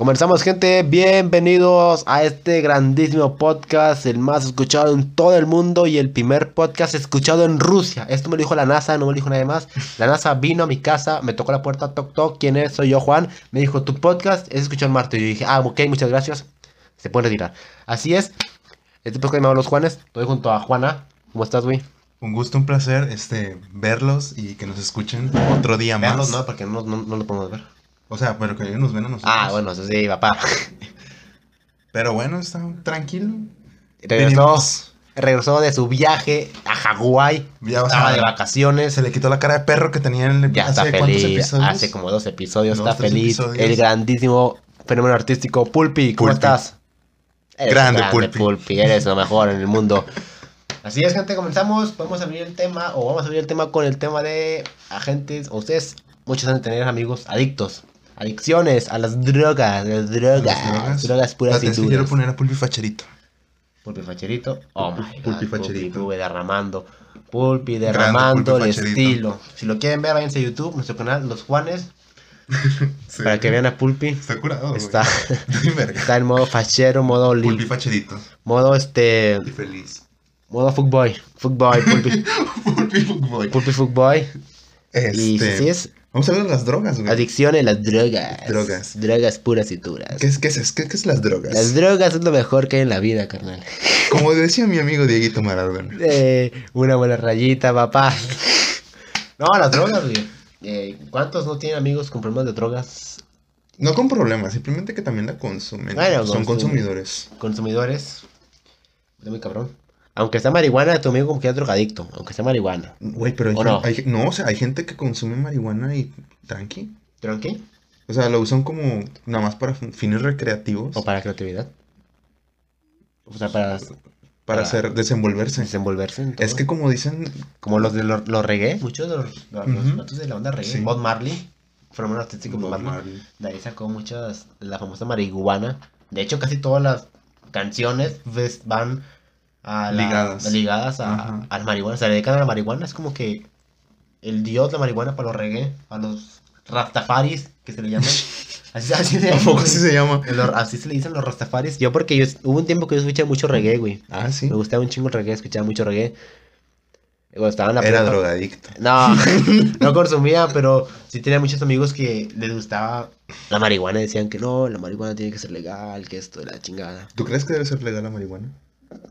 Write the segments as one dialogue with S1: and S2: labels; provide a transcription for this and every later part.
S1: Comenzamos gente, bienvenidos a este grandísimo podcast, el más escuchado en todo el mundo y el primer podcast escuchado en Rusia. Esto me lo dijo la NASA, no me lo dijo nadie más. La NASA vino a mi casa, me tocó la puerta, toc toc, ¿quién es? Soy yo Juan. Me dijo, tu podcast es escuchado en Marte. Y yo dije, ah, ok, muchas gracias. Se puede retirar. Así es, este podcast me llama Los Juanes, estoy junto a Juana. ¿Cómo estás, güey?
S2: Un gusto, un placer este, verlos y que nos escuchen otro día más.
S1: Verlos, no, porque no, no, no lo podemos ver.
S2: O sea, pero que ellos nos ven a nosotros.
S1: Ah, bueno, eso sí, papá.
S2: Pero bueno, está tranquilo.
S1: Regresó,
S2: Venimos-
S1: regresó de su viaje a Hawái. Estaba de vacaciones.
S2: Se le quitó la cara de perro que tenía en el
S1: Ya está
S2: ¿hace cuántos
S1: feliz.
S2: episodios?
S1: Hace como dos episodios.
S2: Dos,
S1: está feliz.
S2: episodios.
S1: El grandísimo fenómeno artístico Pulpi. ¿Cómo
S2: Pulpi.
S1: estás? Eres
S2: Grande,
S1: Pulpi.
S2: Pulpi.
S1: Eres lo mejor en el mundo. Así es, gente. Comenzamos. Vamos a abrir el tema. O vamos a abrir el tema con el tema de agentes. O ustedes, muchos han de tener amigos adictos. Adicciones a las drogas. Las drogas.
S2: Las
S1: Drogas, puras y duras.
S2: quiero poner a Pulpi Facherito.
S1: Pulpi facherito. Oh my god.
S2: Pulpi
S1: Pulpi,
S2: facherito.
S1: Pulpi derramando. Pulpi derramando
S2: Pulpi
S1: el
S2: facherito.
S1: estilo. Si lo quieren ver, váyanse a YouTube, nuestro canal, Los Juanes,
S2: Sí.
S1: para que vean a Pulpi.
S2: Está curado.
S1: Está, está en modo fachero, modo
S2: Pulpi
S1: li,
S2: Facherito.
S1: modo este,
S2: Y feliz.
S1: modo fuckboy. Fuckboy, Pulpi.
S2: Pulpi Fuckboy.
S1: Pulpi fuckboy. Y
S2: Este,
S1: sí es
S2: Vamos a hablar de las drogas, güey.
S1: adicción a las drogas.
S2: Drogas.
S1: Drogas puras y duras.
S2: ¿Qué es, qué, es, qué, qué es las drogas?
S1: Las drogas es lo mejor que hay en la vida, carnal.
S2: Como decía mi amigo Dieguito Maradona.
S1: Eh, una buena rayita, papá. No, las drogas, güey. Eh, ¿Cuántos no tienen amigos con problemas de drogas?
S2: No con problemas, simplemente que también la consumen.
S1: Bueno,
S2: Son consumidores.
S1: Consumidores. Está muy cabrón. Aunque sea marihuana, tu amigo como que es drogadicto. Aunque sea marihuana.
S2: Güey, pero hay,
S1: ¿O
S2: gen-
S1: no?
S2: hay- no, o sea, hay gente que consume marihuana y tranqui.
S1: ¿Tranqui?
S2: O sea, lo usan como nada más para fin- fines recreativos.
S1: ¿O para creatividad? O sea, para
S2: para
S1: para-
S2: hacer, desenvolverse.
S1: desenvolverse en todo.
S2: Es que como dicen,
S1: Como los de los, reggae, muchos de los, los, de la banda reggae.
S2: Sí.
S1: Bob Marley, fenómeno artístico Bob Marley.
S2: Marley.
S1: De ahí sacó muchas, la famosa marihuana. De hecho, casi todas las canciones ves, van a la-
S2: Ligadas.
S1: ligadas a, a la marihuana. Se dedican a la marihuana. Es como que el dios de la marihuana para los reggae, a los rastafaris, que se le llaman. Así, así se
S2: ¿A
S1: llaman,
S2: poco
S1: güey.
S2: así se llama?
S1: Los- así se le dicen los rastafaris. Yo porque yo, hubo un tiempo que yo escuché mucho reggae, güey.
S2: Ah, sí.
S1: Me gustaba un chingo el reggae, escuchaba mucho reggae. Cuando estaba en la
S2: Era
S1: prepa-
S2: drogadicto.
S1: no, no consumía, pero sí tenía muchos amigos que les gustaba la marihuana. Decían que no, la marihuana tiene que ser legal, que esto de la chingada.
S2: ¿Tú crees que debe ser legal la marihuana?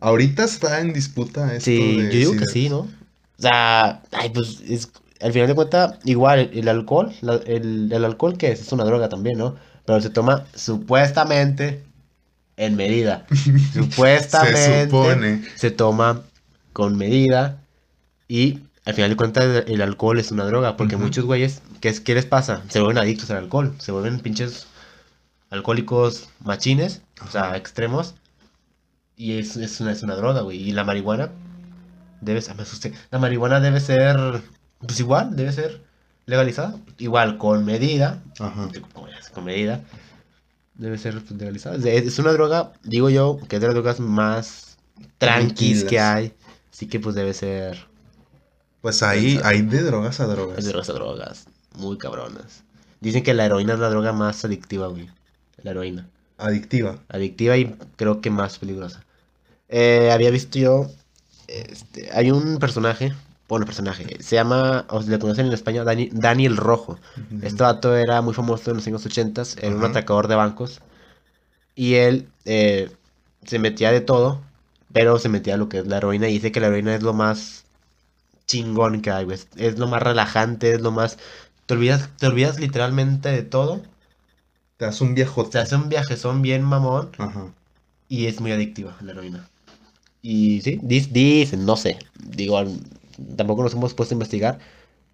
S2: Ahorita está en disputa esto
S1: Sí,
S2: de
S1: yo digo que sí, ¿no? O sea, ay, pues es, al final de cuentas, igual el alcohol, la- el, el alcohol que es, es una droga también, ¿no? Pero se toma supuestamente en medida. Supuestamente
S2: Se supone.
S1: se toma con medida y al final de cuentas el alcohol es una droga porque muchos güeyes, ¿qué, es, ¿qué les pasa? Se vuelven adictos al alcohol, se vuelven pinches alcohólicos machines, o sea, extremos y es, es, una, es una droga, güey. Y la marihuana debe ser, me asusté, la marihuana debe ser, pues igual, debe ser legalizada, igual con medida,
S2: Ajá.
S1: con medida, debe ser legalizada. Es, es una droga, digo yo, que es de las drogas más tranquis que
S2: Tranquilas.
S1: hay, así que pues debe ser
S2: Pues ahí hay de drogas a drogas.
S1: de drogas a drogas, muy cabronas. Dicen que la heroína es la droga más adictiva, güey. La heroína.
S2: Adictiva.
S1: Adictiva y creo que más peligrosa. Eh, había visto yo. Este, hay un personaje. Bueno, personaje. Se llama. O se le conocen en España. Dani, Dani el Rojo. Este vato era muy famoso en los años 80. Era un
S2: Ajá.
S1: atracador de bancos. Y él eh, se metía de todo. Pero se metía a lo que es la heroína. Y dice que la heroína es lo más chingón que hay, güey. Es lo más relajante. Es lo más. Te olvidas, te olvidas literalmente de todo.
S2: Te das un viejote.
S1: Se hace un viajezón bien mamón.
S2: Ajá.
S1: Y es muy adictiva la heroína. Y sí, dicen, no sé. Digo, tampoco nos hemos puesto a investigar.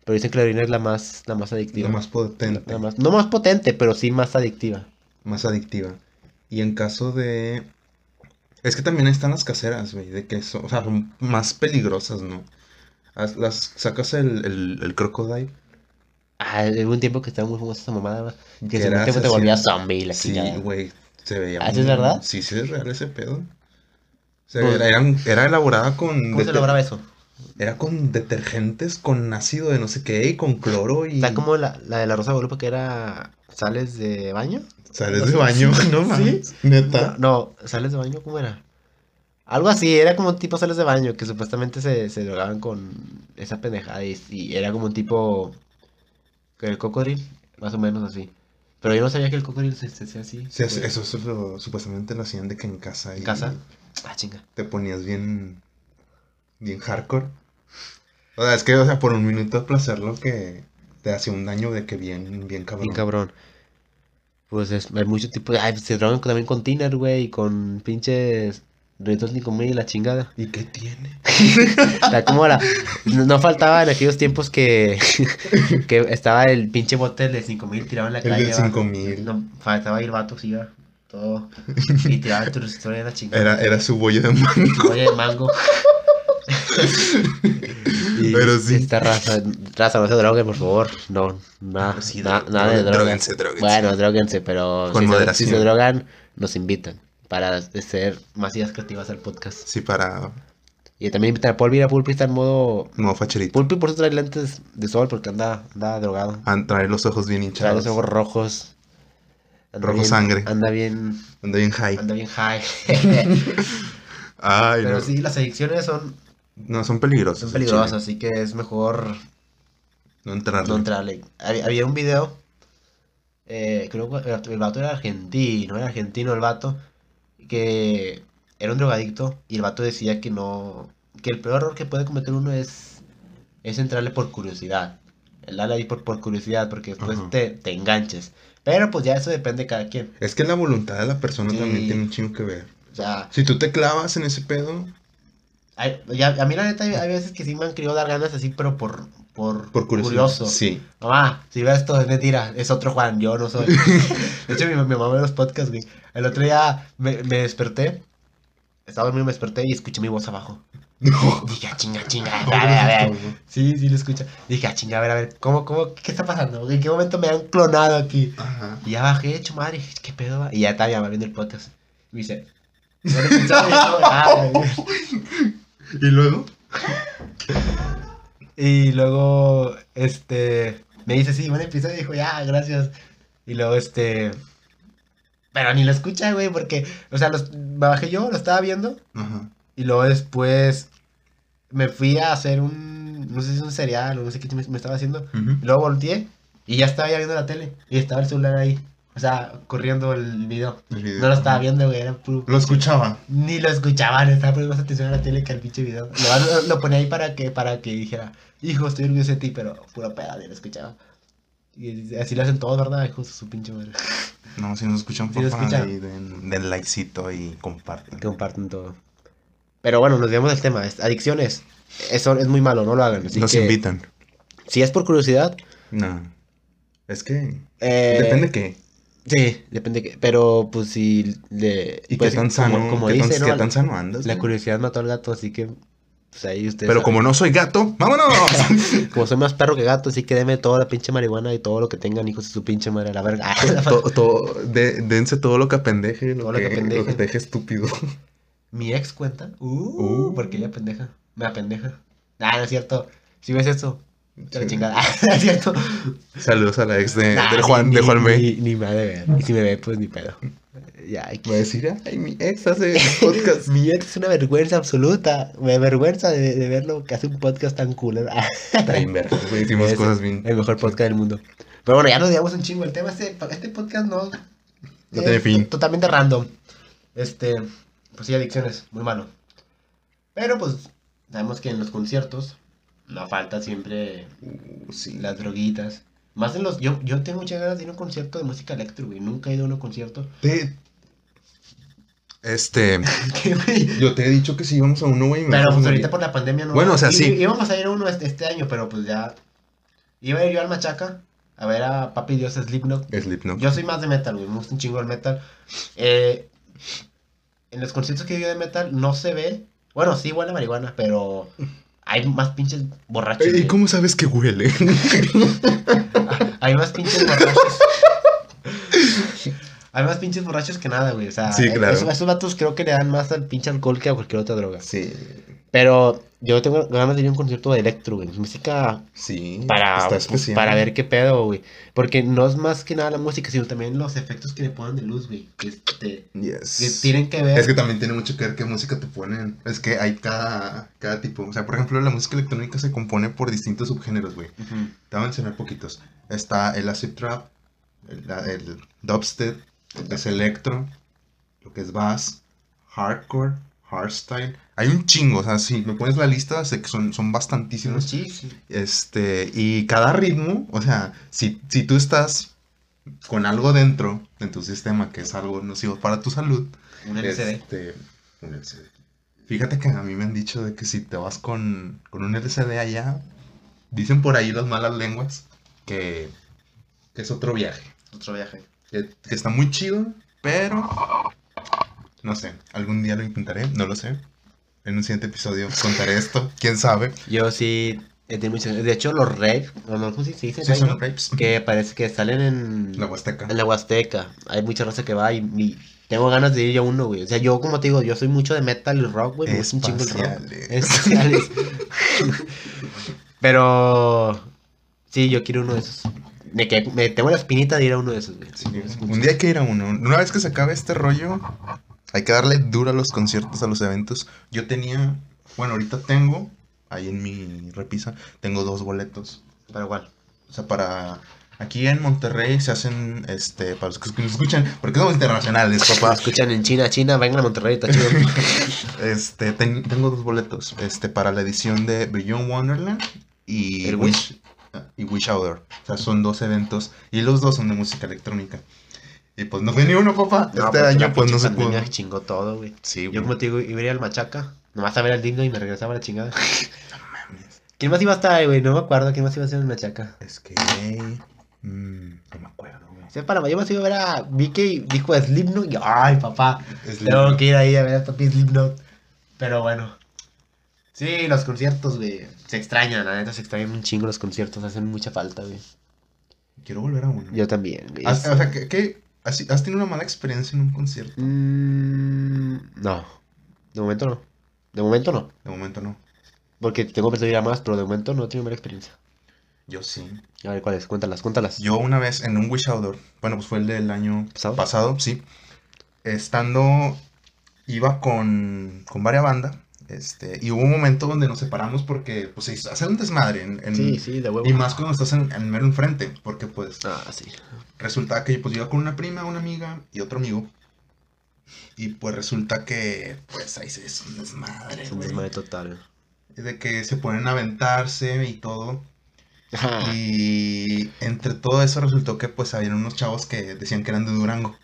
S1: Pero dicen que la heroína es la más, la más adictiva.
S2: La más potente.
S1: La más- no más potente, pero sí más adictiva.
S2: más adictiva. Y en caso de... Es que también están las caseras, güey, de que son, o sea, son más peligrosas, ¿no? Las, sacas el, el, el crocodile.
S1: Ah, hubo un tiempo que estaba muy famosa esa mamada. Que
S2: Que
S1: se
S2: era
S1: te, volvía zombie la
S2: Sí, güey, se veía
S1: ¿Ah, es verdad?
S2: Sí, sí es real ese pedo. O sea,
S1: Pues-
S2: era, eran- era elaborada con...
S1: ¿Cómo se lograba eso?
S2: Era con detergentes, con ácido de no sé qué y con cloro y...
S1: Está como la, la de la Rosa de Guadalupe que era sales de baño.
S2: Sales
S1: no
S2: de baño,
S1: sí,
S2: no
S1: ¿sí?
S2: Neta.
S1: No, no, sales de baño, ¿cómo era? Algo así, era como un tipo sales de baño que supuestamente se, se drogaban con esa pendejada y, y era como un tipo que el cocodril, más o menos así. Pero yo no sabía que el cocodril se, hacía así.
S2: Sí, eso,
S1: güey.
S2: eso, supuestamente lo hacían de que en casa y
S1: ¿En casa? Ah, chinga.
S2: te ponías bien, bien hardcore. O sea, es que, o sea, por un minuto de placer lo que te hacía un daño de que bien, bien cabrón.
S1: Bien cabrón. Pues es, hay muchos tipos de... Ay, se drogan también con tiner, güey, y con pinches... Doritos ni comer y la chingada.
S2: ¿Y qué tiene?
S1: Está como la... No, faltaba en aquellos tiempos que... que estaba el pinche bote de 5000 tirado en la
S2: El
S1: calle.
S2: del
S1: va.
S2: 5000.
S1: No, faltaba ir vato, sí, va, todo. Y tiraba tu historia de la chingada.
S2: Era, era su bollo de mango.
S1: Oye, de mango. Y
S2: Pero sí.
S1: Esta raza, raza, no se droguen, por favor. No, nada,
S2: Sí,
S1: na- nada de
S2: dro-
S1: drogas.
S2: dróguense, dróguense.
S1: Bueno, droguense, pero
S2: Con
S1: si, se,
S2: moderación.
S1: si se drogan, nos invitan para ser más ideas creativas al podcast.
S2: Sí, para
S1: Y también invitan a Pulpi, a Pulpi está en modo...
S2: modo facherito.
S1: Pulpi por eso trae lentes de sol porque anda, anda drogado.
S2: A traer los ojos bien
S1: Trae
S2: hinchados.
S1: los ojos rojos. Anda
S2: Rojo
S1: bien-
S2: sangre.
S1: Anda bien,
S2: Anda bien high.
S1: anda bien high.
S2: Ay,
S1: Pero
S2: no.
S1: sí, las adicciones son,
S2: No, son peligrosas.
S1: son peligrosas, así que es mejor
S2: No entrarle.
S1: no entrarle. Había, un video, eh, creo que el, vato era argentino, era argentino el vato, que era un drogadicto y el vato decía que no, que el peor error que puede cometer uno es, es entrarle por curiosidad. El darle ahí por, por curiosidad, porque después
S2: Ajá.
S1: te, te enganches. Pero pues ya eso depende de cada quien.
S2: Es que la voluntad de la persona
S1: Sí.
S2: también tiene un chingo que ver.
S1: O sea,
S2: Si tú te clavas en ese pedo,
S1: hay- ya- a mí la neta hay, hay veces que sí me han querido dar ganas así, pero por, por, curioso.
S2: Sí.
S1: Mamá, si ves esto es mentira, es otro Juan, yo no soy. De hecho, mi, mi mamá ve los podcasts, güey. El otro día me, me desperté, estaba dormido, me desperté y escuché mi voz abajo. Dije, ah, chinga, chinga, a ver, a ver. Sí, sí lo escucha. Dije, ah, chinga, a ver, a ver, ¿cómo, cómo, qué está pasando? ¿En qué momento me han clonado aquí?
S2: Ajá.
S1: Y ya bajé, hecho madre, dije, ¿qué pedo va? Y ya estaba mamá viendo el podcast. Y me dice, "Bueno, pensaba yo, ah, güey".
S2: ¿Y luego?
S1: Y luego, este, me dice, sí, buen episodio, dijo, ya, gracias. Y luego, este, pero ni lo escucha, güey, porque, o sea, los, me bajé yo, lo estaba viendo,
S2: Ajá.
S1: Y luego después me fui a hacer un, no sé si es un cereal o no sé qué me, me estaba haciendo, y luego volteé, y ya estaba ya viendo la tele, y estaba el celular ahí, o sea, corriendo el video.
S2: El video.
S1: No lo estaba viendo, güey, era puro...
S2: Lo escuchaba.
S1: Ni lo escuchaban, estaba poniendo más atención a la tele que al pinche video. Lo, lo, lo ponía ahí para que, para que dijera, hijo, estoy orgulloso de ti, pero pura peda, ni lo escuchaba. Y así lo hacen todos, ¿verdad? Hijos de su pinche madre.
S2: No, si nos escuchan,
S1: nos
S2: papá,
S1: escuchan.
S2: den, den likecito y comparten.
S1: Comparten todo. Pero bueno, nos vemos del tema. es- Adicciones. Eso es muy malo, no lo hagan. Así
S2: Nos
S1: que,
S2: invitan.
S1: Si es por curiosidad,
S2: No. Es que.
S1: eh,
S2: Depende qué.
S1: Sí, depende. Que, pero pues si le.
S2: ¿Y
S1: pues,
S2: qué tan sano?
S1: Como, como
S2: qué, tan,
S1: ¿no?
S2: qué tan sano andas?
S1: La curiosidad mató al gato, así que. Pues ahí ustedes.
S2: Pero
S1: saben.
S2: como no soy gato, ¡vámonos!
S1: Como soy más perro que gato, así que deme toda la pinche marihuana y todo lo que tengan, hijos de su pinche madre, la verga.
S2: To- to- de- dense todo lo que apendeje, lo,
S1: Todo lo
S2: que,
S1: que apendeje.
S2: lo que te deje estúpido.
S1: Mi ex cuenta. Uh,
S2: Uh.
S1: porque ella pendeja. Me apendeja. Ah, no es cierto. Si ves esto, te la chingada. no es cierto.
S2: Saludos a la ex de,
S1: Nah,
S2: del Juan,
S1: ni,
S2: de Juan B.
S1: Ni, ni me ha de ver. Y si me ve, pues ni pedo. Ya, hay que-
S2: a decir, ay, mi ex hace podcast.
S1: Mi ex es una vergüenza absoluta. Me avergüenza de, de verlo que hace un podcast tan cool.
S2: Está bien verga, Hicimos
S1: Es
S2: cosas bien.
S1: El mejor podcast del mundo. Pero bueno, ya nos digamos un chingo el tema. Este, este podcast no.
S2: No tiene fin.
S1: Totalmente random. Este. Pues sí, adicciones. Muy malo. Pero pues. Sabemos que en los conciertos. No falta siempre
S2: Uh, sí.
S1: las droguitas. Más en los. Yo, yo tengo muchas ganas de ir a un concierto de música electro, güey. Nunca he ido a un concierto.
S2: Te- Este, yo te he dicho que si íbamos a uno, güey.
S1: Pero pues ahorita por la pandemia no.
S2: Bueno, o sea, sí.
S1: Íbamos a ir a uno este, este año, pero pues ya. Iba a ir yo al Machaca a ver a Papi Dios Slipknot.
S2: Slipknot.
S1: Yo soy más de metal, güey. Me gusta un chingo el metal. Eh, en los conciertos que yo de metal no se ve. Bueno, sí huele a marihuana, pero hay más pinches borrachos.
S2: ¿Y
S1: güey.
S2: cómo sabes que huele?
S1: Hay más pinches borrachos. Hay más pinches borrachos que nada, güey. O sea,
S2: Sí, claro.
S1: esos, esos vatos creo que le dan más al pinche alcohol que a cualquier otra droga.
S2: Sí,
S1: Pero yo tengo ganas de ir a un concierto de electro, güey. Música
S2: sí.
S1: para, para ver qué pedo, güey. Porque no es más que nada la música, sino también los efectos que le ponen de luz, güey. Que, este,
S2: Yes.
S1: que tienen que ver.
S2: Es que también tiene mucho que ver qué música te ponen. Es que hay cada, cada tipo. O sea, por ejemplo, la música electrónica se compone por distintos subgéneros, güey. Te voy a mencionar poquitos. Está el acid trap, el, el dubstep, lo que es electro, lo que es bass, hardcore, hardstyle. Hay un chingo, o sea, si me pones la lista, sé que son, son bastantísimos.
S1: Sí, sí.
S2: Este, y cada ritmo, o sea, si, si tú estás con algo dentro en tu sistema que es algo nocivo para tu salud,
S1: Un LCD.
S2: este, un LCD. Fíjate que a mí me han dicho de que si te vas con, con un LCD allá, dicen por ahí las malas lenguas que, que es otro viaje.
S1: Otro viaje.
S2: Que, que está muy chido, pero no sé, algún día lo intentaré, no lo sé. En un siguiente episodio contaré esto, quién sabe.
S1: Yo sí muchas- De hecho, los rave, o no, ¿cómo se dice?
S2: Sí,
S1: Rave,
S2: son
S1: ¿no?
S2: rapes.
S1: Que parece que salen en
S2: La Huasteca.
S1: en la Huasteca. Hay mucha raza que va y, y tengo ganas de ir a uno, güey. O sea, yo como te digo, yo soy mucho de metal y rock, güey. Gusta un chingo el rock.
S2: Espaciales.
S1: Pero sí, yo quiero uno de esos. Me, que, me tengo la espinita de ir a uno de esos, güey.
S2: Sí, un día hay que ir a uno. Una vez que se acabe este rollo, hay que darle duro a los conciertos, a los eventos. Yo tenía, bueno, ahorita tengo, ahí en mi repisa, tengo dos boletos.
S1: Pero igual.
S2: O sea, para... Aquí en Monterrey se hacen, este, para los que nos escuchan, porque somos internacionales, papá.
S1: escuchan en China, China, vengan a Monterrey, está chido.
S2: Este, ten- tengo dos boletos, este, para la edición de Beyond Wonderland y
S1: El
S2: Wish, y Wish Outdoor. O sea, son dos eventos y los dos son de música electrónica. Y pues no fue ni uno, papá.
S1: No,
S2: este
S1: porque
S2: año pues no se pudo.
S1: chingó todo, güey.
S2: Sí,
S1: Yo como te digo, iba a ir al Machaca, nomás a ver el himno y me regresaba a la chingada.
S2: mames.
S1: ¿Quién más iba a estar ahí, güey? No me acuerdo quién más iba a ser el Machaca.
S2: Es que. mm, no me acuerdo, güey.
S1: Sepa, la yo más iba a ver a Vicky, dijo Slipknot y ay, papá, tengo que ir ahí a ver a Papi Slipknot. Pero bueno. Sí, los conciertos, güey, se extrañan, la neta se extrañan un chingo los conciertos, hacen mucha falta, güey.
S2: Quiero volver a uno.
S1: Yo también, güey.
S2: Has- o sea, ¿qué, qué- has, has tenido una mala experiencia en un concierto?
S1: Mm, no, de momento no. De momento no.
S2: De momento no.
S1: Porque tengo pensado ir a más, pero de momento no he tenido mala experiencia.
S2: Yo sí.
S1: A ver, ¿cuáles? Cuéntalas, cuéntalas.
S2: Yo una vez en un Wish Outdoor, bueno, pues fue el del año
S1: ¿Pasado?
S2: pasado, sí. Estando, iba con, con varias bandas, este, y hubo un momento donde nos separamos porque, pues, se hizo- hace un desmadre, en, en-
S1: Sí, sí, de huevo.
S2: y más cuando estás en, en mero enfrente, porque, pues,
S1: Ah, sí.
S2: resulta que, pues, iba con una prima, una amiga y otro amigo, y, pues, resulta que, pues, ahí se hizo un desmadre,
S1: Es un desmadre total.
S2: de que se ponen a aventarse y todo,
S1: Ajá.
S2: y entre todo eso resultó que pues habían unos chavos que decían que eran de Durango.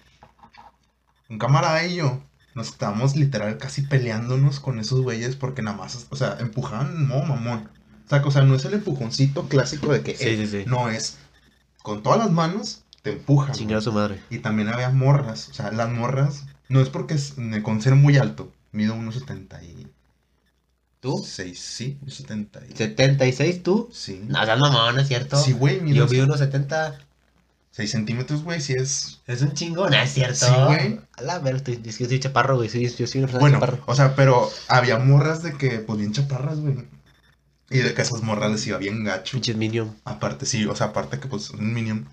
S2: Un camarada y yo nos estábamos literal casi peleándonos con esos güeyes porque nada más, o sea, empujaban modo mamón. O sea, o sea, no es el empujoncito clásico de que
S1: Sí,
S2: eh,
S1: sí, sí.
S2: no es con todas las manos te empujan.
S1: Chingar a su madre.
S2: Y también había morras, o sea, las morras no es porque es- con ser muy alto, mido unos 76,
S1: ¿Tú?
S2: sí, 70 y-
S1: ¿76 tú?
S2: Sí.
S1: No, seas mamón, ¿es cierto?
S2: Sí, güey,
S1: Yo
S2: mido
S1: vi unos 70.
S2: 6 centímetros, güey, sí es
S1: Es un chingón, ¿no es cierto?
S2: Sí, güey.
S1: A la ver, estoy, es que soy chaparro, güey. Soy, yo soy una
S2: Bueno,
S1: chaparro.
S2: o sea, pero había morras de que, pues bien chaparras, güey. Y de que esas morras les iba bien gacho.
S1: Pinches Minion.
S2: Aparte, sí, o sea, aparte que, pues, un minion.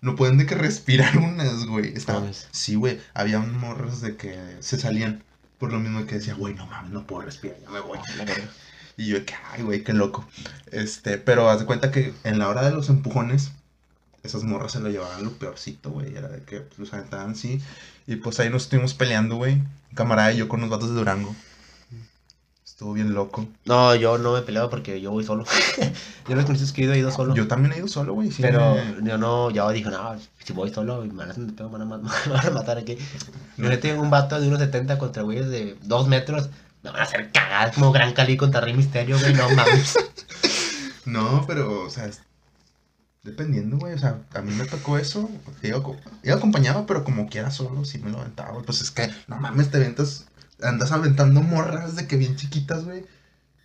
S2: No pueden de que respirar unas, güey. Estaba-
S1: Mames.
S2: Sí, güey. Había morras de que se salían por lo mismo que decía, güey, no mames, no puedo respirar, ya me voy. Y yo que, ay, güey, qué loco. Este, pero haz de cuenta que en la hora de los empujones, esas morras se lo llevaban lo peorcito, güey. Era de que pues, los aventaban así. Y pues ahí nos estuvimos peleando, güey. Camarada y yo con los vatos de Durango. Estuvo bien loco.
S1: No, yo no me he peleado porque yo voy solo. yo los conciertos que he ido, he ido solo.
S2: Yo también he ido solo, güey. sí
S1: pero
S2: me-
S1: yo no, yo dije, no, si voy solo, me van a, me van a, me van a matar aquí. Yo tengo un vato de unos 70 contra güeyes de 2 metros. Me van a hacer cagar como Gran Cali contra Rey Misterio, güey, no mames.
S2: No, pero, o sea, dependiendo, güey. O sea, a mí me tocó eso. Iba, co- iba acompañado, pero como quiera solo, sí me lo aventaba. Pues es que, no mames, te aventas, andas aventando morras de que bien chiquitas, güey.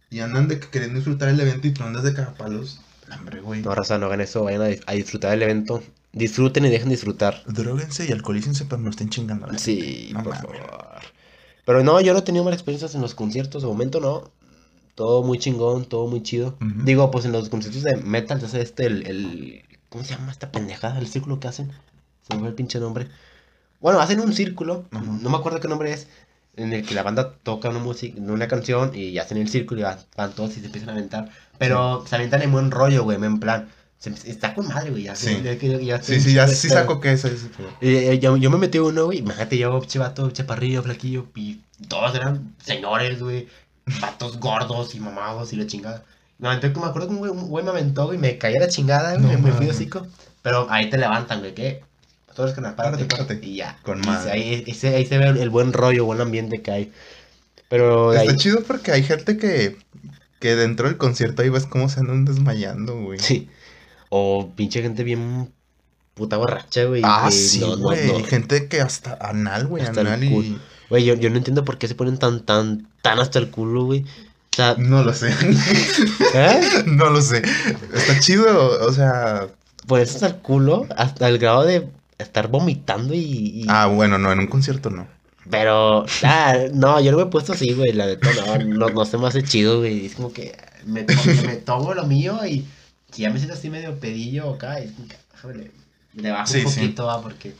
S2: Y andan de que queriendo disfrutar el evento y tú andas de cagapalos. Hombre, güey.
S1: No, raza, no hagan eso, vayan a, a disfrutar del evento. Disfruten y dejen disfrutar.
S2: Droguense y alcoholícense, pero no estén chingando.
S1: Sí.
S2: No
S1: por favor. Pero no, yo no he tenido malas experiencias en los conciertos, de momento no. Todo muy chingón, todo muy chido.
S2: Ujú.
S1: Digo, pues en los conciertos de metal, ya sabes, este, el, el... ¿Cómo se llama esta pendejada? El círculo que hacen. Se me fue el pinche nombre. Bueno, hacen un círculo,
S2: Ajá.
S1: no me acuerdo qué nombre es, en el que la banda toca una música, una canción y hacen el círculo y van, van todos y se empiezan a aventar. Pero se aventan en buen rollo, güey, en plan. se- está con madre, güey. Ya,
S2: Sí.
S1: ya- ya- ya
S2: Sí, sí, ya sí saco que es ese. pero-
S1: y, eh, yo, yo me metí uno, güey. Imagínate, yo, chivato, chaparrillo, flaquillo. Y todos eran señores, güey. Vatos gordos y mamados y la chingada. Me aventé, me acuerdo que un güey, un güey me aventó, güey. Me caí a la chingada, güey.
S2: No
S1: me, fui hocico. Pero ahí te levantan, güey. ¿Qué? Todos parte.
S2: Párate, párate.
S1: Y ya.
S2: Con
S1: Y se- ahí, ahí se, ahí se ve el, buen rollo, buen ambiente que hay. Pero
S2: Está
S1: ahí.
S2: chido porque hay gente que, que dentro del concierto ahí ves cómo se andan desmayando, güey.
S1: Sí. O pinche gente bien puta borracha, güey.
S2: Ah,
S1: que
S2: sí,
S1: no-
S2: güey.
S1: no.
S2: Gente que hasta anal, güey,
S1: Hasta
S2: anal y...
S1: Güey, yo, yo no entiendo por qué se ponen tan, tan, tan hasta el culo, güey. O sea,
S2: No lo sé.
S1: ¿eh?
S2: no lo sé. Está chido, o sea...
S1: Pues hasta el culo, hasta el grado de estar vomitando y... y-
S2: Ah, bueno, no, en un concierto no.
S1: Pero, ah, no, yo no me he puesto así, güey, la neta, no, no, no se me hace chido, güey. Es como que me, to- me tomo lo mío y si ya me siento así medio pedillo acá, es como que, le, le bajo
S2: Sí,
S1: un
S2: sí.
S1: poquito, va, porque,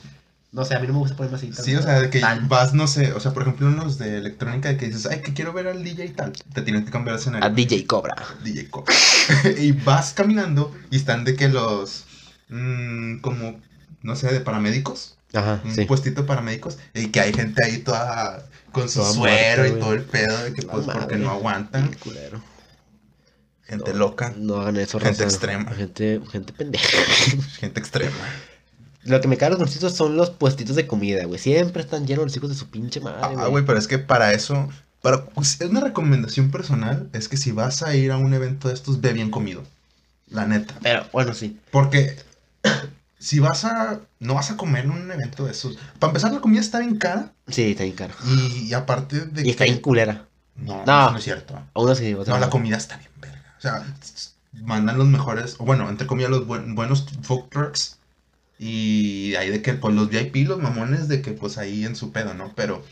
S1: no sé, a mí no me gusta ponerme así. tan-
S2: Sí, o sea, de que
S1: tan-
S2: vas, no sé, o sea, por ejemplo, unos de electrónica de que dices, ay, que quiero ver al DJ y tal, te tienen que cambiar de escenario.
S1: A DJ Cobra.
S2: DJ Coca. y vas caminando y están de que los, mm, como, no sé, de paramédicos,
S1: Ajá,
S2: un
S1: sí.
S2: puestito de paramédicos, y que hay gente ahí toda con su
S1: Toda
S2: suero y todo el pedo, de que
S1: La
S2: pues porque no aguantan,
S1: Qué culero.
S2: gente
S1: No,
S2: loca,
S1: No hagan eso,
S2: Gente
S1: raza.
S2: extrema.
S1: Gente, gente pendeja.
S2: gente extrema.
S1: Lo que me cae los conciertos son los puestitos de comida, güey. Siempre están llenos los hijos de su pinche madre,
S2: Ah, güey, pero es que para eso, para, pues, es una recomendación personal, es que si vas a ir a un evento de estos, ve bien comido, la neta.
S1: Pero, bueno, sí.
S2: Porque si vas a. No vas a comer en un evento de esos. Para empezar, la comida está bien cara.
S1: Sí, está bien caro.
S2: Y, y aparte de
S1: Y está bien culera.
S2: No,
S1: No.
S2: eso no es cierto.
S1: Así, otra
S2: No, la comida está bien verga. O sea, mandan los mejores. O bueno, entre comillas, los buen- buenos food trucks. Y ahí de que, pues los VIP, los mamones, de que pues ahí en su pedo, ¿no? Pero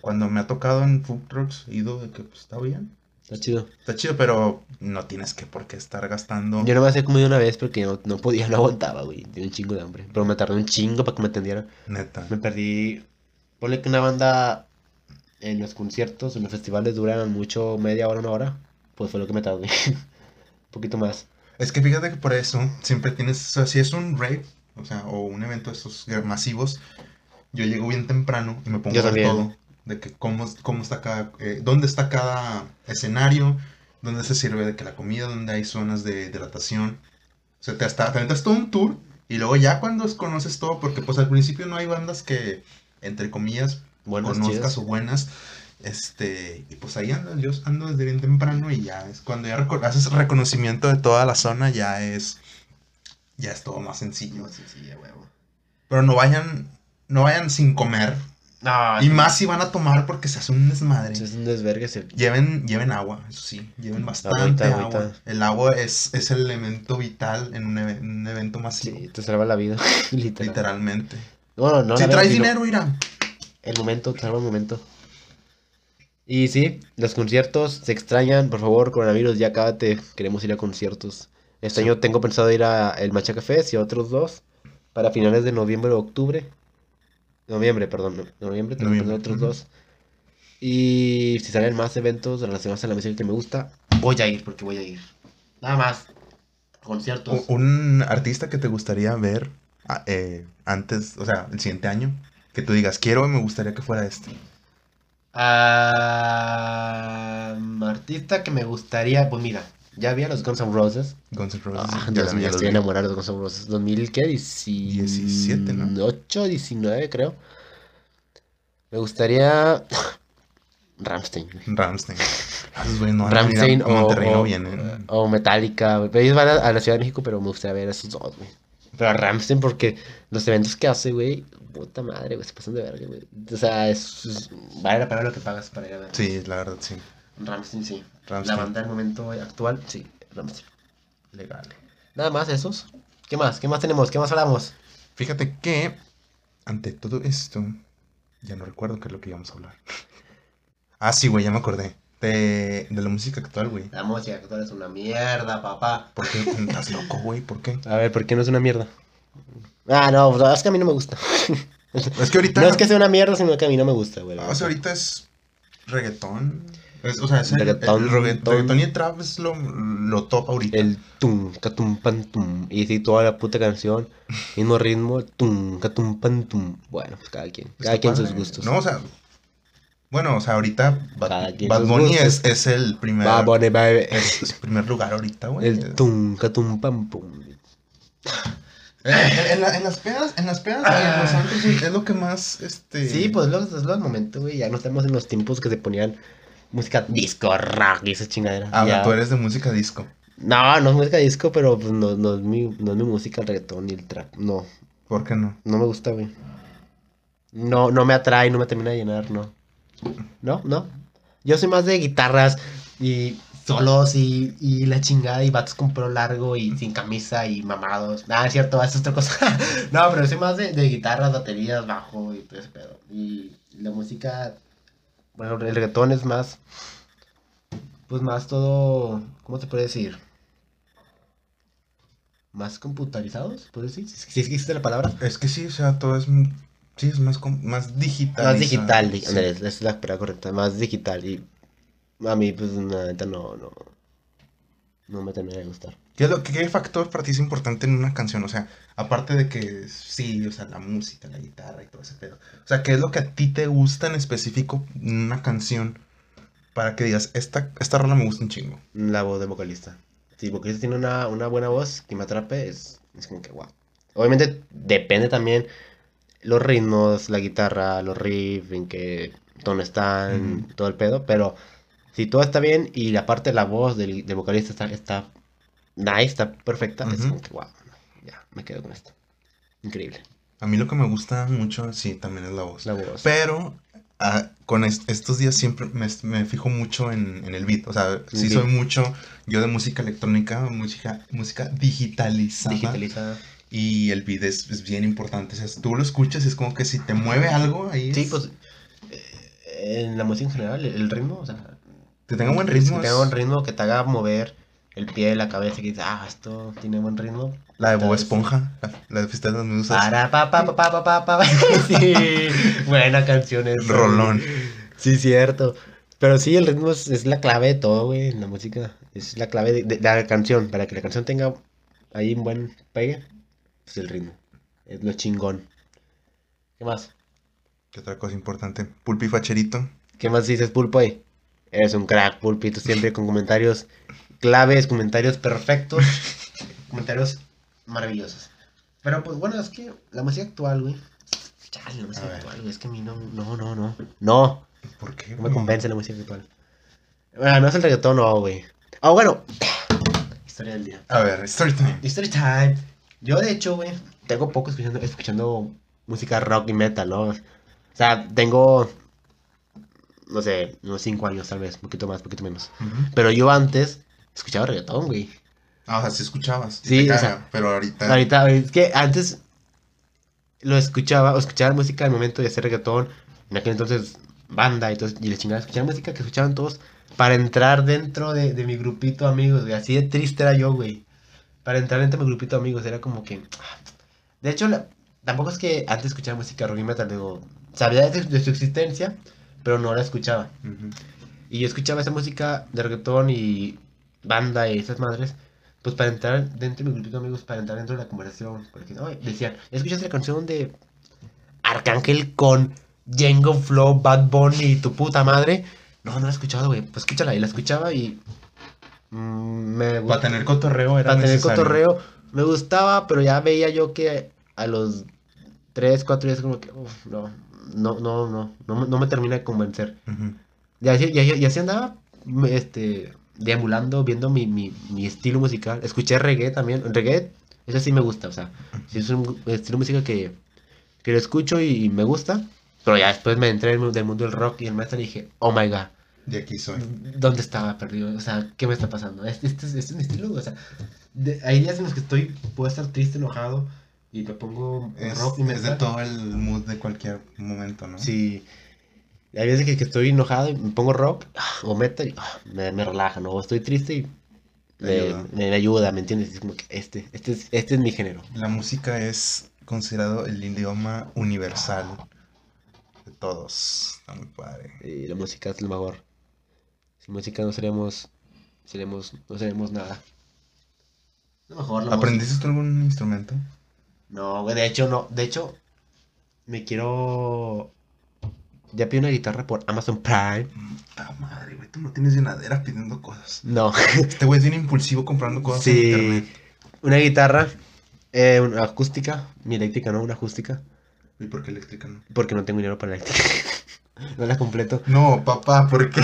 S2: cuando me ha tocado en food trucks, he ido de que pues está bien.
S1: Está chido.
S2: Está chido, pero no tienes que por qué estar gastando.
S1: Yo no me hacía comido una vez porque no, no podía, no aguantaba, güey. Tenía un chingo de hambre. Pero me tardé un chingo para que me atendieran.
S2: Neta.
S1: Me perdí. Ponle que una banda en los conciertos, en los festivales duran mucho, media hora, una hora. Pues fue lo que me tardé. un poquito más.
S2: Es que fíjate que por eso siempre tienes, o sea, si es un rave, o sea, o un evento de estos masivos, yo llego bien temprano y me pongo
S1: Yo
S2: a ver
S1: también.
S2: todo, de que cómo, cómo está cada, eh, dónde está cada escenario, dónde se sirve de que la comida, dónde hay zonas de hidratación, o sea, te hasta, te todo un tour y luego ya cuando conoces todo, porque pues al principio no hay bandas que, entre comillas, conozcas o buenas. Este, y pues ahí ando, yo ando desde bien temprano y ya es cuando ya haces reconocimiento de toda la zona, ya es, ya es todo más sencillo.
S1: Huevo.
S2: Pero no vayan, no vayan sin comer.
S1: No,
S2: Y más si van a tomar porque se hace un desmadre.
S1: Es un desvergue. ese-
S2: Lleven, lleven agua, eso sí, lleven bastante
S1: Agüita,
S2: agua.
S1: agüita.
S2: El agua es, es el elemento vital en un, eve- un evento masivo,
S1: Sí, te salva la vida. Literal.
S2: literalmente.
S1: Bueno, no,
S2: si traes dinero, irá.
S1: El momento, te salva el momento. Y sí, los conciertos se extrañan. Por favor, coronavirus, ya cábate. Queremos ir a conciertos. Este año tengo pensado ir a el Machaca Fest y a otros dos. Para finales de noviembre o octubre. Noviembre, perdón. no- Noviembre, tengo
S2: Noviembre,
S1: otros dos. Y si salen más eventos relacionados a la música que me gusta, voy a ir porque voy a ir. Nada más. Conciertos.
S2: Un artista que te gustaría ver eh, antes, o sea, el siguiente año, que tú digas, quiero y me gustaría que fuera este.
S1: Ah, artista que me gustaría. Pues mira, ya vi a los Guns N' Roses.
S2: Guns N' Roses.
S1: Ah, Dios mío, estoy
S2: vi.
S1: enamorado de Guns N' Roses. ¿2000 qué?
S2: 17, ¿no?
S1: 18, 19 creo. Me gustaría...
S2: No a-
S1: Rammstein
S2: a
S1: o, o-
S2: vienen.
S1: o Metallica. ellos van a, a la Ciudad de México, pero me gustaría ver a esos dos, güey. Pero a Rammstein porque los eventos que hace, güey, puta madre, güey, se pasan de verga, güey. O sea, es, es- vale la pena lo que pagas para ir a ver.
S2: Sí, la verdad, sí.
S1: Rammstein, sí.
S2: Rammstein.
S1: La banda del momento actual, sí, Rammstein.
S2: Legal.
S1: Nada más esos. ¿Qué más? ¿Qué más tenemos? ¿Qué más hablamos?
S2: Fíjate que ante todo esto, ya no recuerdo qué es lo que íbamos a hablar. Ah, sí, güey, ya me acordé. De, de la música actual, güey.
S1: La música actual es una mierda, papá.
S2: ¿Por qué estás loco, güey? ¿Por qué?
S1: A ver, ¿por qué no es una mierda? Ah, no, pues, es que a mí no me gusta.
S2: Es que ahorita.
S1: No es que sea una mierda, sino que a mí no me gusta, güey. la
S2: O sea, ahorita es reggaetón. Es- o sea, es el,
S1: Reggaetón,
S2: el reggaetón y el trap es lo, lo top ahorita.
S1: El tum, catum, pan, tum. Y sí, toda la puta canción, mismo ritmo, tum, catum, pan, tum. Bueno, pues cada quien. Cada quien sus gustos.
S2: No, o sea. Bueno, o sea, ahorita Bad, Bad Bunny es, es el primer.
S1: Va, Bunny,
S2: es, es primer lugar ahorita, güey.
S1: El tum, catum, pam, pum.
S2: Eh, en, en la- en las pedas, en las pedas, en los antros, güey, es lo que más, este...
S1: Sí, pues lo- es lo del momento, güey. Ya no estamos en los tiempos que se ponían música disco, rock y esa chingadera.
S2: Ah,
S1: Ya.
S2: tú eres de música disco.
S1: No, no es música disco, pero pues, no, no, es mi, no es mi música el reggaetón ni el trap. No,
S2: ¿Por qué no?
S1: no me gusta, güey. No, no me atrae, no me termina de llenar, no. No, no. Yo soy más de guitarras y solos y, y la chingada y vatos con pelo largo y sin camisa y mamados. Ah, es cierto, eso es otra cosa. no, pero soy más de, de guitarras, baterías, bajo y todo ese pedo. Y la música, bueno, el reggaetón es más, pues más todo, ¿cómo se puede decir? Más computarizados, ¿puedo decir? Si existe la palabra.
S2: Es que sí, o sea, todo es... Sí, es más, más digital.
S1: Más digital, di-
S2: sí.
S1: esa es la palabra correcta, más digital y a mí pues neta no, no, no me termina de gustar.
S2: ¿Qué, es lo, qué, factor para ti es importante en una canción? O sea, aparte de que sí, o sea, la música, la guitarra y todo ese pedo. O sea, ¿qué es lo que a ti te gusta en específico en una canción para que digas, esta, esta rola me gusta un chingo?
S1: La voz del vocalista. Si el vocalista tiene una, una buena voz que me atrape, es, es como que wow. Obviamente depende también los ritmos, la guitarra, los riffs, en qué tono están,
S2: Ujú.
S1: todo el pedo, pero si todo está bien y la parte de la voz del, del vocalista está, está nice, está perfecta, es como que wow, ya, me quedo con esto. Increíble.
S2: A mí lo que me gusta mucho, sí, también es la voz.
S1: La voz.
S2: Pero ah, con est- estos días siempre me, me fijo mucho en, en el beat. O sea, sí soy mucho yo de música electrónica, música, música digitalizada.
S1: Digitalizada.
S2: Y el beat es, es bien importante. O sea, tú lo escuchas y es como que si te mueve algo ahí.
S1: Sí,
S2: es-
S1: pues eh, en la música en general, el ritmo, o sea,
S2: Que tenga buen ritmo.
S1: Que tenga buen ritmo, que te haga mover el pie, la cabeza, que dices, ah, esto tiene buen ritmo.
S2: La de Bob Esponja, la, de Fiesta de las Medusas.
S1: Para, pa, pa, pa, pa, pa, pa, pa. Sí, buena canción esa.
S2: Rolón.
S1: Sí, cierto. Pero sí, el ritmo es, es la clave de todo, güey, en la música. Es la clave de, de- de la canción. Para que la canción tenga ahí un buen pegue, es el ritmo. Es lo chingón. ¿Qué más?
S2: ¿Qué otra cosa importante? Pulpi Facherito.
S1: ¿Qué más dices, Pulpo ahí? Eres un crack, Pulpito, siempre con comentarios claves, comentarios perfectos, comentarios maravillosos. Pero pues bueno, es que la música actual, güey. Chale, la música actual, güey, es que a mí no, no, no, no. No,
S2: ¿Por qué?
S1: no me convence la música actual. Bueno, no es el reggaetón, no, güey. Ah, bueno. Historia del día.
S2: A ver, story time.
S1: Story time. Yo, de hecho, güey, tengo poco escuchando, escuchando música rock y metal, ¿no? O sea, tengo, no sé, unos 5 años tal vez, un poquito más, un poquito menos. Pero yo antes escuchaba reggaetón, güey.
S2: Ah, o sea, sí escuchabas.
S1: Sí, o
S2: caga,
S1: sea,
S2: pero ahorita.
S1: Ahorita, es que antes lo escuchaba, o escuchaba música al momento de hacer reggaetón, en aquel entonces banda y, todo, y la chingada, escuchaba música que escuchaban todos para entrar dentro de, de mi grupito de amigos, güey. Así de triste era yo, güey. Para entrar dentro de mi grupito de amigos, era como que... ah. De hecho, la- tampoco es que antes escuchaba música rock y metal, digo, sabía de, de su existencia, pero no la escuchaba. Y yo escuchaba esa música de reggaetón y banda y esas madres, pues para entrar dentro de mi grupito de amigos, para entrar dentro de la conversación. Porque no, decían, ¿escuchas la canción de Arcángel con Django Flow, Bad Bunny y tu puta madre? No, no la he escuchado, güey. Pues escúchala. Y la escuchaba y. mm, me
S2: Para tener cotorreo era
S1: Para tener
S2: necesario.
S1: cotorreo me gustaba, pero ya veía yo que a los 3, 4 días, como que, uf, no, no, no, no, no, me- no me termina de convencer. Y así, y así- y así andaba, este, deambulando, viendo mi, mi, mi estilo musical. Escuché reggae también. Reggae, ese sí me gusta, o sea, sí es un estilo de música que, que lo escucho y, y me gusta. Pero ya después me entré en el del mundo del rock y el metal y dije, oh my god,
S2: De aquí soy.
S1: ¿dónde estaba perdido? O sea, ¿qué me está pasando? Este, este, es- este es mi estilo, o sea, de- hay días en los que estoy, puedo estar triste, enojado, y te pongo
S2: Es,
S1: rock y
S2: es de todo el mood de cualquier momento, ¿no?
S1: Sí. Hay veces que, que estoy enojado y me pongo rock ah, o metal y ah, me, me relaja, ¿no? O estoy triste y me,
S2: Ayuda.
S1: me- me ayuda, ¿me entiendes? Es como que este, este, es, este es mi género.
S2: La música es considerado el idioma universal de todos. Está muy padre.
S1: Y la música es lo mejor. Sin música no seríamos, seríamos, no seríamos nada. Lo mejor, la
S2: ¿Aprendiste tú algún instrumento?
S1: No, güey, de hecho no, de hecho me quiero... Ya pedí una guitarra por Amazon Prime.
S2: Ah, madre, güey, tú no tienes llenadera pidiendo cosas.
S1: No,
S2: Este güey es bien impulsivo comprando cosas en
S1: sí,
S2: internet.
S1: una guitarra, eh, una acústica, mi eléctrica, ¿no? Una acústica.
S2: ¿Y por qué eléctrica no?
S1: Porque no tengo dinero para eléctrica. no la completo.
S2: No, papá, ¿por qué?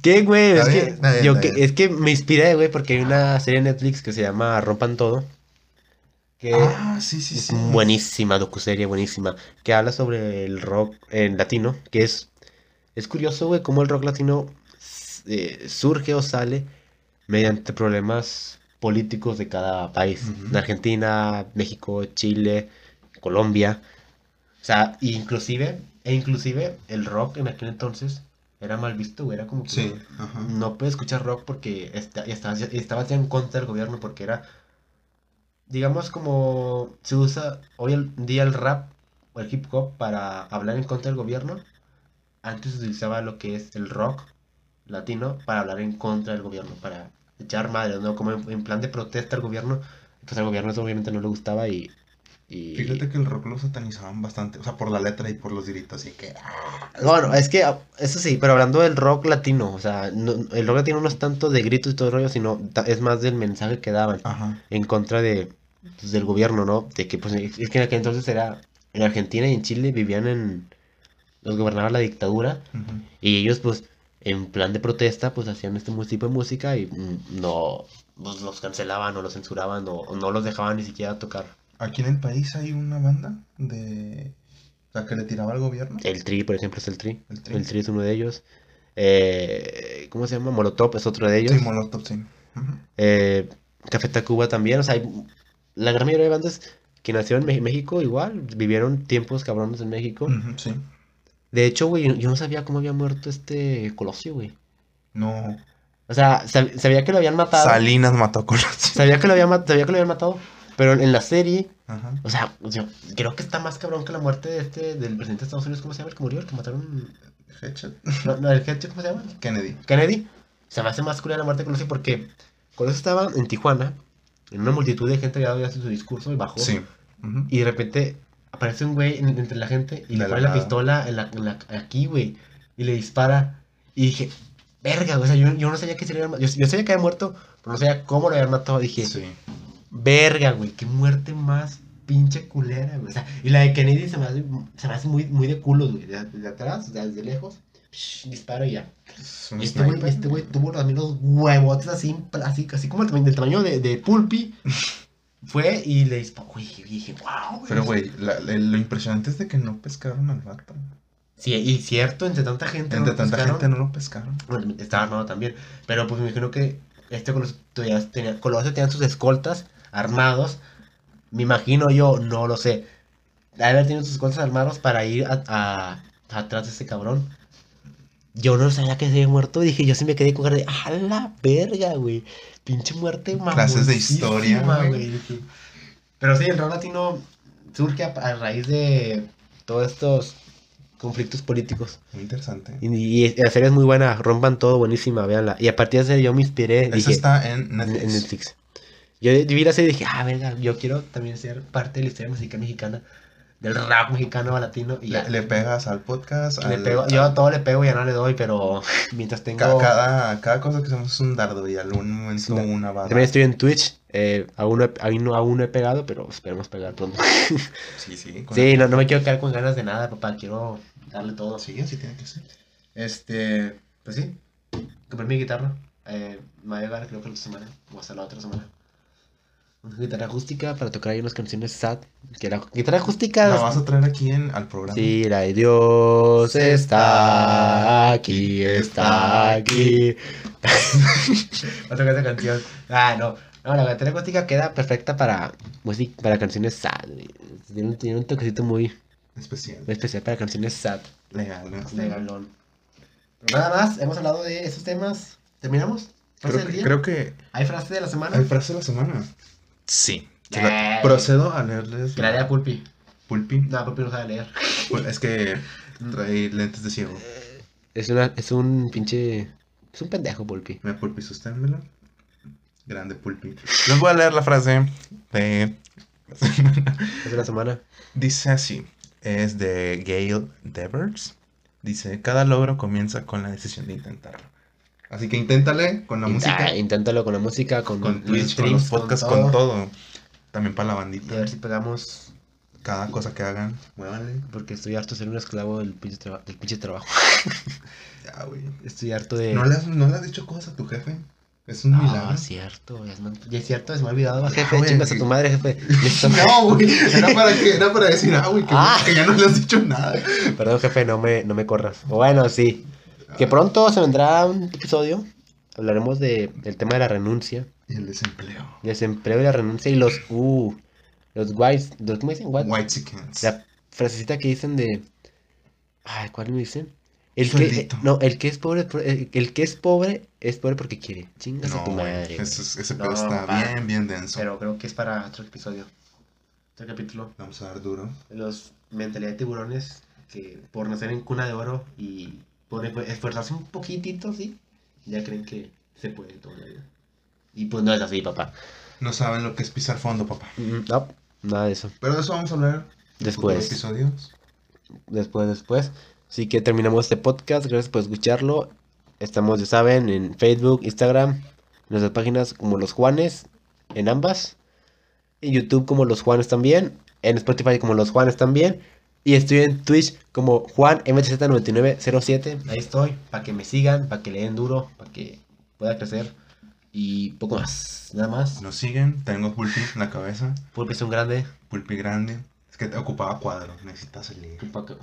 S1: ¿Qué, güey? Es que,
S2: bien,
S1: yo que- es que me inspiré, güey, porque hay una serie en Netflix que se llama Rompan Todo. Que
S2: Ah, sí, sí,
S1: buenísima, docuserie buenísima. Que habla sobre el rock en latino. Que es, es curioso, güey, cómo el rock latino eh, surge o sale mediante problemas políticos de cada país. En Argentina, México, Chile, Colombia. O sea, inclusive, e inclusive el rock en aquel entonces era mal visto, güey. Era como que
S2: Sí, ajá.
S1: no puedes escuchar rock porque está, estabas ya en contra del gobierno porque era, digamos, como se usa hoy en día el rap o el hip hop para hablar en contra del gobierno. Antes se utilizaba lo que es el rock latino para hablar en contra del gobierno, para echar madre, ¿no? Como en, plan de protesta al gobierno. Pues al gobierno eso obviamente no le gustaba y... y...
S2: Fíjate que el rock lo satanizaban bastante, o sea, por la letra y por los gritos, así que... ah,
S1: Bueno, es que ah, eso sí, pero hablando del rock latino, o sea, no- el rock latino no es tanto de gritos y todo el rollo, sino es más del mensaje que daban
S2: Ajá.
S1: en contra de, pues, del gobierno, ¿no? De que, pues, es que en aquel entonces era, en Argentina y en Chile vivían en, los gobernaba la dictadura y ellos, pues, en plan de protesta, pues, hacían este tipo de música y mm, no, pues, los cancelaban o los censuraban o, no los dejaban ni siquiera tocar.
S2: Aquí en el país hay una banda de... Sea, que le tiraba al gobierno.
S1: El Tri, por ejemplo, es el Tri.
S2: El Tri.
S1: El Tri es uno de ellos. Eh, ¿cómo se llama? Molotov es otro de ellos.
S2: Sí, Molotov, sí. Ujú.
S1: Eh, Café Tacuba también, o sea, hay- la gran mayoría de bandas que nacieron en México igual, vivieron tiempos cabrones en México.
S2: Sí.
S1: De hecho, güey, yo- yo no sabía cómo había muerto este Colosio, güey.
S2: No.
S1: O sea, sab- sabía que lo habían matado.
S2: Salinas mató a Colosio.
S1: Sabía que lo habían, ma- sabía que lo habían matado, pero en la serie,
S2: Ajá.
S1: o sea, o sea, creo que está más cabrón que la muerte de este, del presidente de Estados Unidos, ¿cómo se llama el que murió? El que mataron...
S2: Headshot.
S1: No, no, el jefe, ¿cómo se llama?
S2: Kennedy.
S1: Kennedy. Se me hace más culera la muerte de Colosio porque Colosio estaba en Tijuana, en una multitud de gente había su discurso y bajó.
S2: Sí.
S1: Y de repente aparece un güey en- entre la gente y le
S2: De
S1: pone la pistola en la, en la- aquí, güey. Y le dispara. Y dije, verga, güey. O sea, yo, yo no sabía que se le había matado. Yo, yo sabía que había muerto, pero no sabía cómo lo habían matado. Dije,
S2: Sí.
S1: verga, güey. Qué muerte más pinche culera, güey. O sea, y la de Kennedy se me hace, se me hace muy, muy de culos, güey. De, de atrás, de- desde lejos. Psh, disparo y ya.
S2: Es un
S1: Y este güey, este güey tuvo también los huevotes así, así, así como el tamaño, del tamaño de, de Pulpi. Fue y le disparó. Güey, y dije, wow.
S2: Pero, güey, lo impresionante es de que no pescaron al vato.
S1: Sí, y cierto, entre tanta gente.
S2: Entre
S1: no
S2: tanta
S1: pescaron.
S2: gente no lo pescaron.
S1: Bueno, estaba armado también. Pero pues me imagino que este Colosio tenía, Colosio tenían sus escoltas armados. Me imagino yo, no lo sé. De haber tenido sus escoltas armados para ir a, a- atrás de ese cabrón. Yo no sabía que se había muerto. Dije, yo sí me quedé con cara de, ¡a la verga, güey! Pinche muerte
S2: Clases de historia, güey.
S1: Pero sí, el rock latino surge a, a raíz de todos estos conflictos políticos.
S2: Muy interesante.
S1: Y, y la serie es muy buena, rompan todo, buenísima, véanla. Y a partir de serie yo me inspiré,
S2: Eso
S1: dije,
S2: está en
S1: en,
S2: Netflix.
S1: en Netflix. Yo vi la serie y dije, ah, verga, yo quiero también ser parte de la historia musical mexicana, del rap mexicano a latino. Y
S2: Le, le pegas al podcast.
S1: le
S2: al-
S1: pego, yo a todo le pego y ya no le doy, pero mientras tengo...
S2: Ca- Cada, cada cosa que hacemos es un dardo y algún momento
S1: Sí,
S2: una bala.
S1: También estoy en Twitch, eh, aún, no he, aún, no, aún no he pegado, pero esperemos pegar pronto.
S2: Sí, sí.
S1: sí, no, no me quiero quedar con ganas de nada, papá, quiero darle todo.
S2: Sí, así tiene que ser.
S1: Este, pues sí, compré mi guitarra. Eh, me va a llegar creo que la semana, o hasta la otra semana. Una guitarra acústica para tocar ahí unas canciones sad. Que la guitarra acústica.
S2: La vas a traer aquí en, al programa.
S1: Sí, la de Dios está aquí, está aquí. Va a tocar esa canción. Ah, no. No, la batería acústica queda perfecta para música, para canciones sad. Tiene un, tiene un toquecito muy,
S2: Especial.
S1: muy especial para canciones sad.
S2: Legal, ¿no?
S1: Legalón. Pero nada más, hemos hablado de esos temas. ¿Terminamos? ¿Frase
S2: Creo que, creo que
S1: ¿Hay frase de la semana?
S2: hay frase de la semana. Sí.
S1: Eh.
S2: Procedo a leerles.
S1: Que la lea Pulpi.
S2: Pulpi.
S1: No, Pulpi no sabe leer.
S2: Pues es que trae lentes de ciego.
S1: Es, una, es un pinche... Es un pendejo, Pulpi.
S2: Me Pulpi, susténmelo. Grande Pulpi. Les voy a leer la frase de la semana.
S1: Es de la semana.
S2: Dice así. Es de Gail Devers. Dice, cada logro comienza con la decisión de intentarlo. Así que inténtale con la música,
S1: ah, inténtalo con la música, con,
S2: con Twitch, con
S1: streams,
S2: los podcasts, con todo. También para la
S1: Y a
S2: bandita.
S1: ver si pegamos...
S2: Cada cosa que hagan, muévanle.
S1: Porque estoy harto de ser un esclavo del pinche, traba- del pinche trabajo.
S2: Ya, güey.
S1: Estoy harto de...
S2: ¿No le, has, ¿No le has dicho cosas a tu jefe? Es un
S1: No,
S2: milagro.
S1: es cierto, ya es, es cierto, se me ha olvidado, jefe,
S2: güey,
S1: chingas a tu madre, jefe.
S2: No, güey. Era para, que, era para decir, ah, güey, que,
S1: Ah.
S2: que ya no le has dicho nada.
S1: Perdón, jefe, no me, no me corras. O Bueno, sí. Que pronto se vendrá un episodio. Hablaremos de, del tema de la renuncia.
S2: Y el desempleo.
S1: Desempleo y la renuncia y los... Uh, los whites... Los, ¿Cómo dicen? What?
S2: White chickens.
S1: La frasecita que dicen de... Ay, ¿cuál me dicen? El que,
S2: Sueldito.
S1: no, el que es pobre, el, el que es pobre es pobre porque quiere. Chingas a
S2: No,
S1: tu
S2: güey.
S1: madre.
S2: Ese,
S1: güey.
S2: ese
S1: No,
S2: pedo está
S1: va.
S2: bien, bien denso.
S1: Pero creo que es para otro episodio. Otro capítulo.
S2: Vamos a dar duro.
S1: Los mentalidad de tiburones que por nacer en cuna de oro y por esforzarse un poquitito, sí, ya creen que se puede toda la vida. Y pues no es así, papá.
S2: No saben lo que es pisar fondo, papá.
S1: No, nada de eso.
S2: Pero de eso vamos a hablar
S1: Después.
S2: episodios.
S1: Después, después. Así que terminamos este podcast. Gracias por escucharlo. Estamos, ya saben, en Facebook, Instagram, nuestras páginas como Los Juanes, en ambas. En YouTube como Los Juanes también. En Spotify como Los Juanes también. Y estoy en Twitch como Juan MTZ9907. Ahí estoy. Para que me sigan, para que le den duro, para que pueda crecer. Y poco más. Nada más.
S2: Nos siguen. Tengo Pulpi en la cabeza.
S1: Pulpi es un grande.
S2: Pulpi grande. Es que te ocupaba cuadro. Necesitas salir.
S1: Pa' que-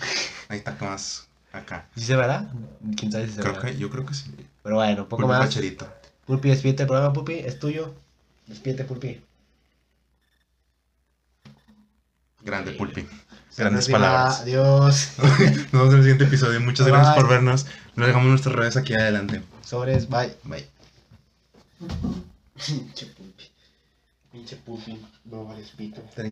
S2: Ahí está más acá.
S1: ¿Sí se verá? ¿Quién sabe si se
S2: Creo
S1: verá?
S2: que, yo creo que sí.
S1: Pero bueno, poco
S2: Pulpi
S1: más. Pulpi, despídete el programa, Pulpi, es tuyo. Despídete, Pulpi.
S2: Grande Pulpi. Grandes palabras.
S1: Adiós.
S2: Nos vemos en el siguiente episodio. Muchas
S1: Bye,
S2: gracias
S1: bye.
S2: por vernos. Nos dejamos nuestras redes aquí adelante.
S1: Sobres, bye.
S2: Bye.
S1: Pinche Pulpi. Pinche Pulpi. No vales pito.